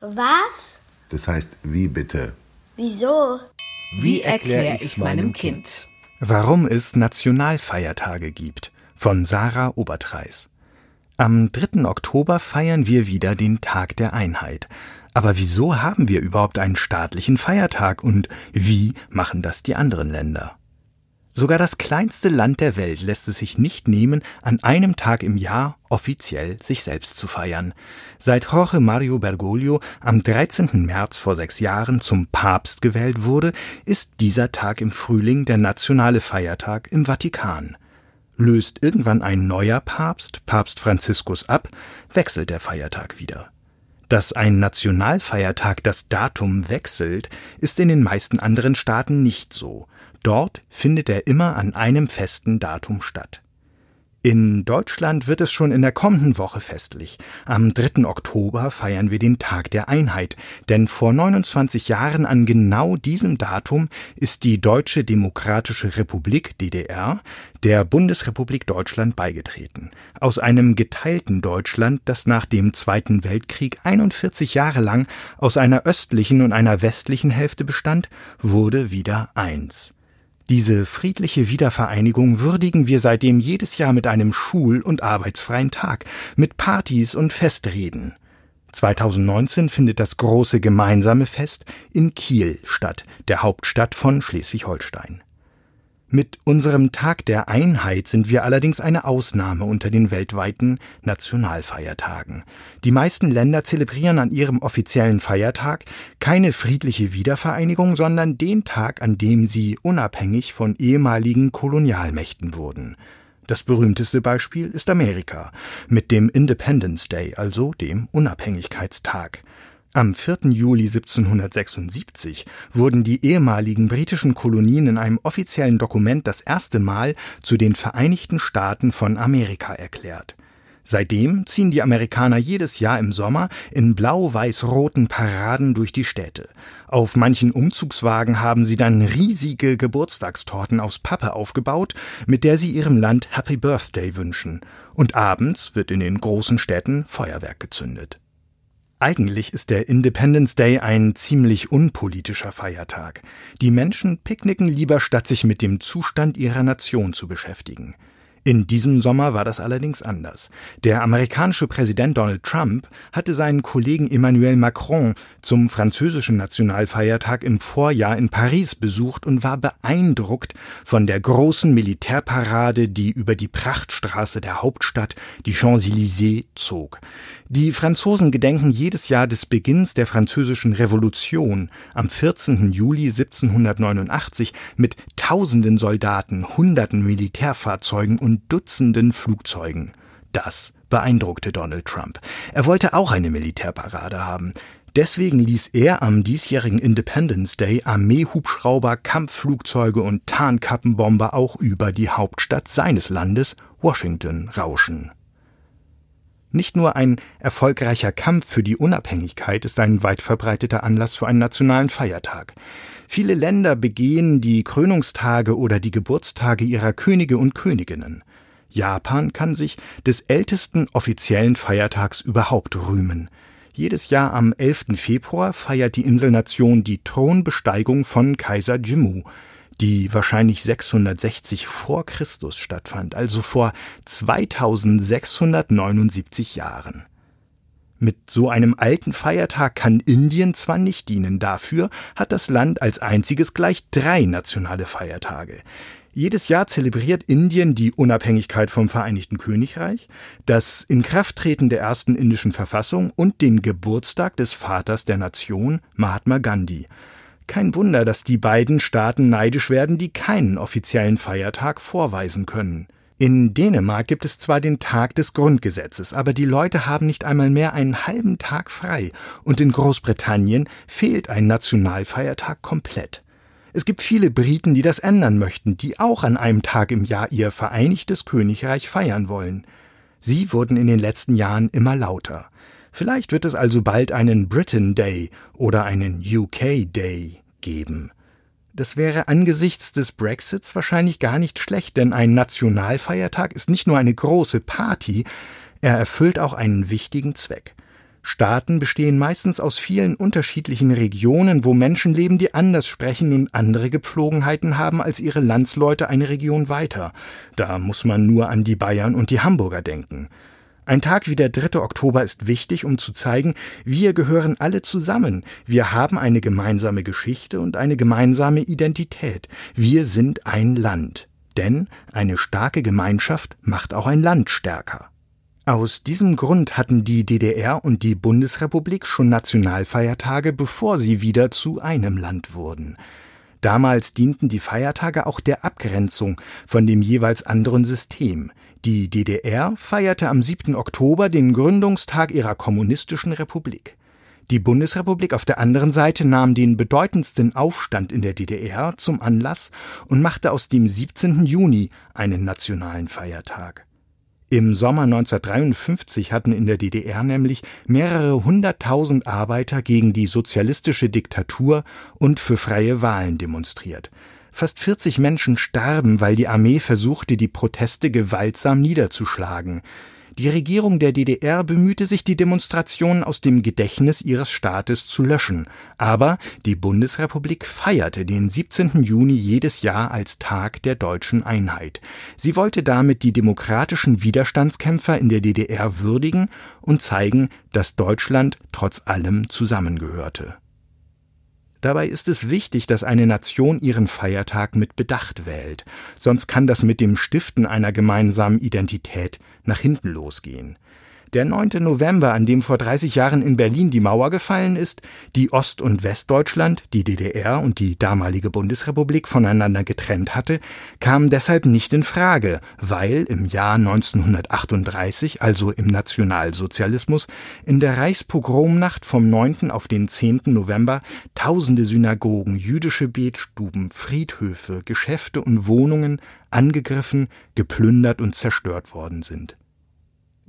Was? Das heißt, wie bitte? Wieso? Wie erkläre ich's meinem Kind? Warum es Nationalfeiertage gibt von Sarah Obertreis. Am 3. Oktober feiern wir wieder den Tag der Einheit. Aber wieso haben wir überhaupt einen staatlichen Feiertag und wie machen das die anderen Länder? Sogar das kleinste Land der Welt lässt es sich nicht nehmen, an einem Tag im Jahr offiziell sich selbst zu feiern. Seit Jorge Mario Bergoglio am 13. März vor sechs Jahren zum Papst gewählt wurde, ist dieser Tag im Frühling der nationale Feiertag im Vatikan. Löst irgendwann ein neuer Papst, Papst Franziskus, ab, wechselt der Feiertag wieder. Dass ein Nationalfeiertag das Datum wechselt, ist in den meisten anderen Staaten nicht so. Dort findet er immer an einem festen Datum statt. In Deutschland wird es schon in der kommenden Woche festlich. Am 3. Oktober feiern wir den Tag der Einheit, denn vor 29 Jahren an genau diesem Datum ist die Deutsche Demokratische Republik DDR der Bundesrepublik Deutschland beigetreten. Aus einem geteilten Deutschland, das nach dem Zweiten Weltkrieg 41 Jahre lang aus einer östlichen und einer westlichen Hälfte bestand, wurde wieder eins. Diese friedliche Wiedervereinigung würdigen wir seitdem jedes Jahr mit einem schul- und arbeitsfreien Tag, mit Partys und Festreden. 2019 findet das große gemeinsame Fest in Kiel statt, der Hauptstadt von Schleswig-Holstein. Mit unserem Tag der Einheit sind wir allerdings eine Ausnahme unter den weltweiten Nationalfeiertagen. Die meisten Länder zelebrieren an ihrem offiziellen Feiertag keine friedliche Wiedervereinigung, sondern den Tag, an dem sie unabhängig von ehemaligen Kolonialmächten wurden. Das berühmteste Beispiel ist Amerika mit dem Independence Day, also dem Unabhängigkeitstag. Am 4. Juli 1776 wurden die ehemaligen britischen Kolonien in einem offiziellen Dokument das erste Mal zu den Vereinigten Staaten von Amerika erklärt. Seitdem ziehen die Amerikaner jedes Jahr im Sommer in blau-weiß-roten Paraden durch die Städte. Auf manchen Umzugswagen haben sie dann riesige Geburtstagstorten aus Pappe aufgebaut, mit der sie ihrem Land Happy Birthday wünschen. Und abends wird in den großen Städten Feuerwerk gezündet. Eigentlich ist der Independence Day ein ziemlich unpolitischer Feiertag. Die Menschen picknicken lieber, statt sich mit dem Zustand ihrer Nation zu beschäftigen. In diesem Sommer war das allerdings anders. Der amerikanische Präsident Donald Trump hatte seinen Kollegen Emmanuel Macron zum französischen Nationalfeiertag im Vorjahr in Paris besucht und war beeindruckt von der großen Militärparade, die über die Prachtstraße der Hauptstadt, die Champs-Élysées, zog. Die Franzosen gedenken jedes Jahr des Beginns der französischen Revolution am 14. Juli 1789 mit tausenden Soldaten, hunderten Militärfahrzeugen und Dutzenden Flugzeugen. Das beeindruckte Donald Trump. Er wollte auch eine Militärparade haben. Deswegen ließ er am diesjährigen Independence Day Armeehubschrauber, Kampfflugzeuge und Tarnkappenbomber auch über die Hauptstadt seines Landes, Washington, rauschen. Nicht nur ein erfolgreicher Kampf für die Unabhängigkeit ist ein weit verbreiteter Anlass für einen nationalen Feiertag. Viele Länder begehen die Krönungstage oder die Geburtstage ihrer Könige und Königinnen. Japan kann sich des ältesten offiziellen Feiertags überhaupt rühmen. Jedes Jahr am 11. Februar feiert die Inselnation die Thronbesteigung von Kaiser Jimmu, die wahrscheinlich 660 vor Christus stattfand, also vor 2679 Jahren. Mit so einem alten Feiertag kann Indien zwar nicht dienen, dafür hat das Land als einziges gleich drei nationale Feiertage. Jedes Jahr zelebriert Indien die Unabhängigkeit vom Vereinigten Königreich, das Inkrafttreten der ersten indischen Verfassung und den Geburtstag des Vaters der Nation, Mahatma Gandhi. Kein Wunder, dass die beiden Staaten neidisch werden, die keinen offiziellen Feiertag vorweisen können. In Dänemark gibt es zwar den Tag des Grundgesetzes, aber die Leute haben nicht einmal mehr einen halben Tag frei, und in Großbritannien fehlt ein Nationalfeiertag komplett. Es gibt viele Briten, die das ändern möchten, die auch an einem Tag im Jahr ihr Vereinigtes Königreich feiern wollen. Sie wurden in den letzten Jahren immer lauter. Vielleicht wird es also bald einen Britain Day oder einen UK Day geben. Das wäre angesichts des Brexits wahrscheinlich gar nicht schlecht, denn ein Nationalfeiertag ist nicht nur eine große Party, er erfüllt auch einen wichtigen Zweck. Staaten bestehen meistens aus vielen unterschiedlichen Regionen, wo Menschen leben, die anders sprechen und andere Gepflogenheiten haben als ihre Landsleute eine Region weiter. Da muss man nur an die Bayern und die Hamburger denken. Ein Tag wie der 3. Oktober ist wichtig, um zu zeigen, wir gehören alle zusammen. Wir haben eine gemeinsame Geschichte und eine gemeinsame Identität. Wir sind ein Land. Denn eine starke Gemeinschaft macht auch ein Land stärker. Aus diesem Grund hatten die DDR und die Bundesrepublik schon Nationalfeiertage, bevor sie wieder zu einem Land wurden. Damals dienten die Feiertage auch der Abgrenzung von dem jeweils anderen System. Die DDR feierte am 7. Oktober den Gründungstag ihrer kommunistischen Republik. Die Bundesrepublik auf der anderen Seite nahm den bedeutendsten Aufstand in der DDR zum Anlass und machte aus dem 17. Juni einen nationalen Feiertag. Im Sommer 1953 hatten in der DDR nämlich mehrere hunderttausend Arbeiter gegen die sozialistische Diktatur und für freie Wahlen demonstriert. Fast 40 Menschen starben, weil die Armee versuchte, die Proteste gewaltsam niederzuschlagen. Die Regierung der DDR bemühte sich, die Demonstrationen aus dem Gedächtnis ihres Staates zu löschen, aber die Bundesrepublik feierte den 17. Juni jedes Jahr als Tag der deutschen Einheit. Sie wollte damit die demokratischen Widerstandskämpfer in der DDR würdigen und zeigen, dass Deutschland trotz allem zusammengehörte. Dabei ist es wichtig, dass eine Nation ihren Feiertag mit Bedacht wählt, sonst kann das mit dem Stiften einer gemeinsamen Identität nach hinten losgehen. Der 9. November, an dem vor 30 Jahren in Berlin die Mauer gefallen ist, die Ost- und Westdeutschland, die DDR und die damalige Bundesrepublik voneinander getrennt hatte, kam deshalb nicht in Frage, weil im Jahr 1938, also im Nationalsozialismus, in der Reichspogromnacht vom 9. auf den 10. November tausende Synagogen, jüdische Betstuben, Friedhöfe, Geschäfte und Wohnungen angegriffen, geplündert und zerstört worden sind.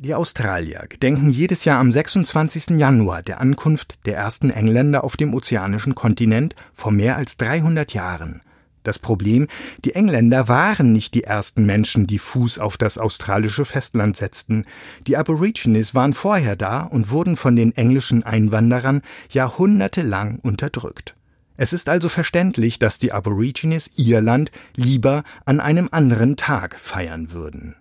Die Australier gedenken jedes Jahr am 26. Januar der Ankunft der ersten Engländer auf dem ozeanischen Kontinent vor mehr als 300 Jahren. Das Problem, die Engländer waren nicht die ersten Menschen, die Fuß auf das australische Festland setzten. Die Aborigines waren vorher da und wurden von den englischen Einwanderern jahrhundertelang unterdrückt. Es ist also verständlich, dass die Aborigines ihr Land lieber an einem anderen Tag feiern würden.